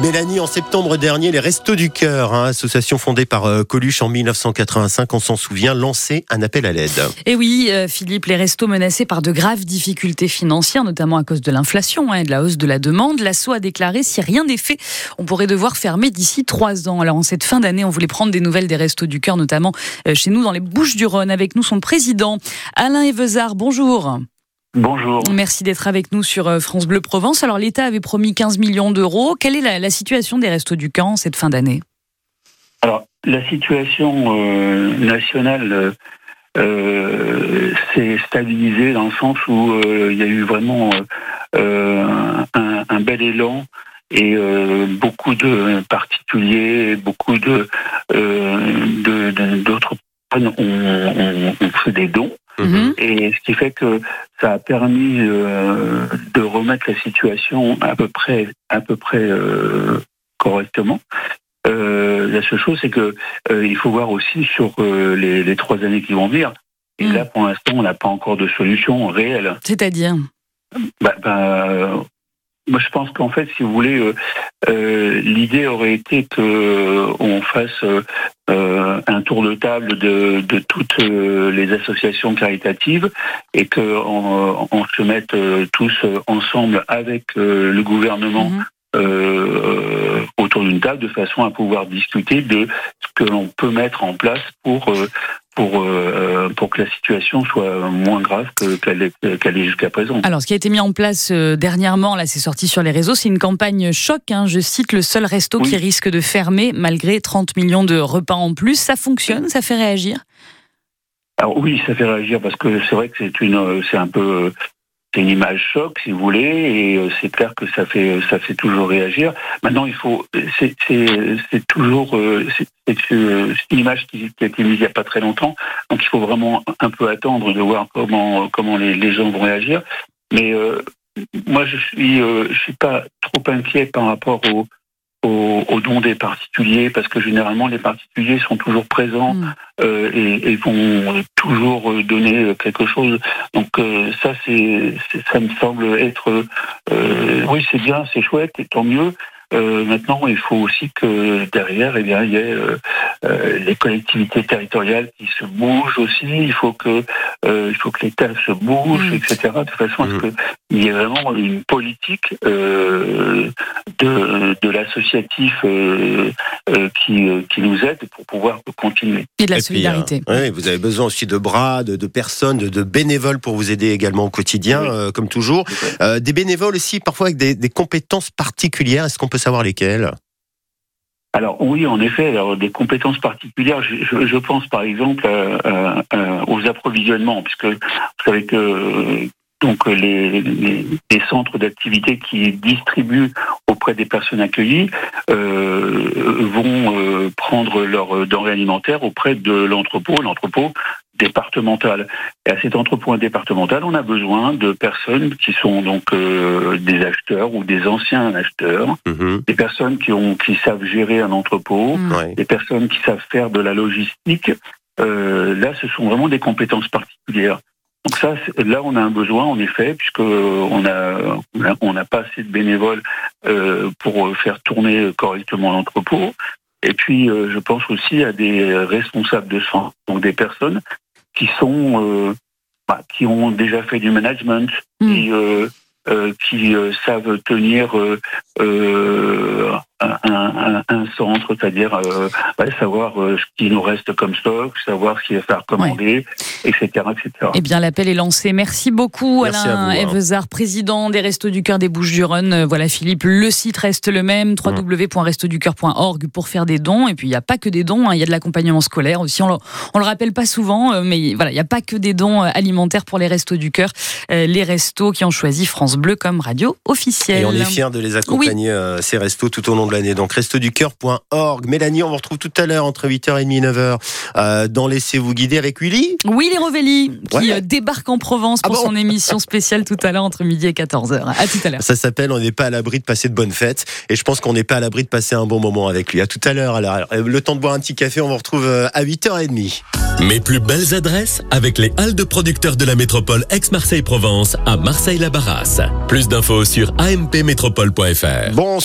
Mélanie, en septembre dernier, les Restos du Cœur, hein, association fondée par euh, Coluche en 1985, on s'en souvient, lancé un appel à l'aide. Et oui, euh, Philippe, les restos menacés par de graves difficultés financières, notamment à cause de l'inflation hein, et de la hausse de la demande, l'assaut a déclaré si rien n'est fait, on pourrait devoir fermer d'ici trois ans. Alors en cette fin d'année, on voulait prendre des nouvelles des Restos du Cœur, notamment euh, chez nous dans les Bouches-du-Rhône. Avec nous, son président, Alain Evezard. Bonjour. Bonjour. Merci d'être avec nous sur euh, France Bleu Provence. Alors l'État avait promis 15 millions d'euros. Quelle est la, situation des Restos du Camp cette fin d'année? Alors la situation euh, nationale euh, s'est stabilisée dans le sens où il y a eu vraiment un, bel élan et beaucoup de particuliers, beaucoup de d'autres ont, ont, fait des dons. Et ce qui fait que ça a permis euh, de remettre la situation à peu près, à peu près euh, correctement. Euh, la seule chose, c'est que il faut voir aussi sur les, trois années qui vont venir. Et mhm. là, pour l'instant, on n'a pas encore de solution réelle. C'est-à-dire? Bah, bah, moi, je pense qu'en fait, si vous voulez, euh, euh, l'idée aurait été que euh, on fasse un tour de table de, toutes les associations caritatives et qu'on on se mette tous ensemble avec le gouvernement mhm. autour d'une table de façon à pouvoir discuter de ce que l'on peut mettre en place pour pour, euh, pour que la situation soit moins grave qu'elle est, jusqu'à présent. Alors, ce qui a été mis en place euh, dernièrement, là, c'est sorti sur les réseaux, c'est une campagne choc. Hein. je cite le seul resto qui risque de fermer malgré 30 millions de repas en plus. Ça fonctionne Ça fait réagir? Alors oui, ça fait réagir parce que c'est vrai que c'est une, c'est un peu, c'est une image choc, si vous voulez, et euh, c'est clair que ça fait ça fait toujours réagir. Maintenant, il faut, c'est toujours euh, c'est une image qui, a été mise il n'y a pas très longtemps, donc il faut vraiment un peu attendre de voir comment comment les, gens vont réagir. Mais euh, moi, je suis je suis pas trop inquiet par rapport au aux, dons des particuliers, parce que généralement les particuliers sont toujours présents mm. euh, et, vont toujours donner quelque chose. Donc euh, ça, c'est, ça me semble être, euh, oui, c'est bien, c'est chouette, et tant mieux. Euh, maintenant, il faut aussi que derrière, eh bien, il y ait euh, euh, les collectivités territoriales qui se bougent aussi. Il faut que, il faut que l'État se bouge, mm. etc. De façon à ce mm. Qu'il y ait vraiment une politique de, de l'associatif qui, qui nous aide pour pouvoir continuer. Et de la solidarité. oui, vous avez besoin aussi de bras, de, de personnes, de, de, bénévoles pour vous aider également au quotidien, comme toujours. des bénévoles aussi, parfois avec des, des compétences particulières. Est-ce qu'on peut savoir lesquelles? Alors oui, en effet, alors, des compétences particulières. Je, pense par exemple euh, euh, euh, aux approvisionnements, puisque vous savez que donc les, centres d'activité qui distribuent auprès des personnes accueillies vont prendre leurs denrées alimentaires auprès de l'entrepôt. L'entrepôt départementale. Et à cet entrepôt départemental, on a besoin de personnes qui sont donc euh, des acheteurs ou des anciens acheteurs, mhm. des personnes qui ont qui savent gérer un entrepôt, mm. des personnes qui savent faire de la logistique. Euh, là, ce sont vraiment des compétences particulières. Donc ça, là, on a un besoin en effet, puisque on a on n'a pas assez de bénévoles euh, pour faire tourner correctement l'entrepôt. Et puis, je pense aussi à des responsables de santé, donc des personnes qui sont euh, bah, qui ont déjà fait du management, mm. qui, euh, euh, qui savent tenir un, centre, c'est-à-dire euh, bah, savoir euh, ce qui nous reste comme stock, savoir ce qu'il va faire commander, etc., etc. Eh bien, l'appel est lancé. Merci beaucoup, Alain Evezard, président des Restos du Cœur des Bouches-du-Rhône. Euh, voilà, Philippe, le site reste le même, www.restoducoeur.org pour faire des dons. Et puis, il n'y a pas que des dons, hein, il y a de l'accompagnement scolaire aussi. On le, le rappelle pas souvent, mais voilà, il n'y a pas que des dons alimentaires pour les Restos du Cœur. Les restos qui ont choisi France Bleu comme radio officielle. Et on est fiers de les accompagner, ces restos, tout au long de l'année. Donc, restoducœur.org. Mélanie, on vous retrouve tout à l'heure entre 8h30 et 9h euh, dans Laissez-vous guider avec Willy. Willy Rovelli, qui euh, débarque en Provence pour ah son émission spéciale tout à l'heure entre midi et 14h. À tout à l'heure. Ça s'appelle On n'est pas à l'abri de passer de bonnes fêtes. Et je pense qu'on n'est pas à l'abri de passer un bon moment avec lui. À tout à l'heure. Alors, euh, le temps de boire un petit café, on vous retrouve à 8h30. Mes plus belles adresses avec les halles de producteurs de la métropole Aix-Marseille-Provence à Marseille-la-Barrasse. Plus d'infos sur ampmétropole.fr. Bon,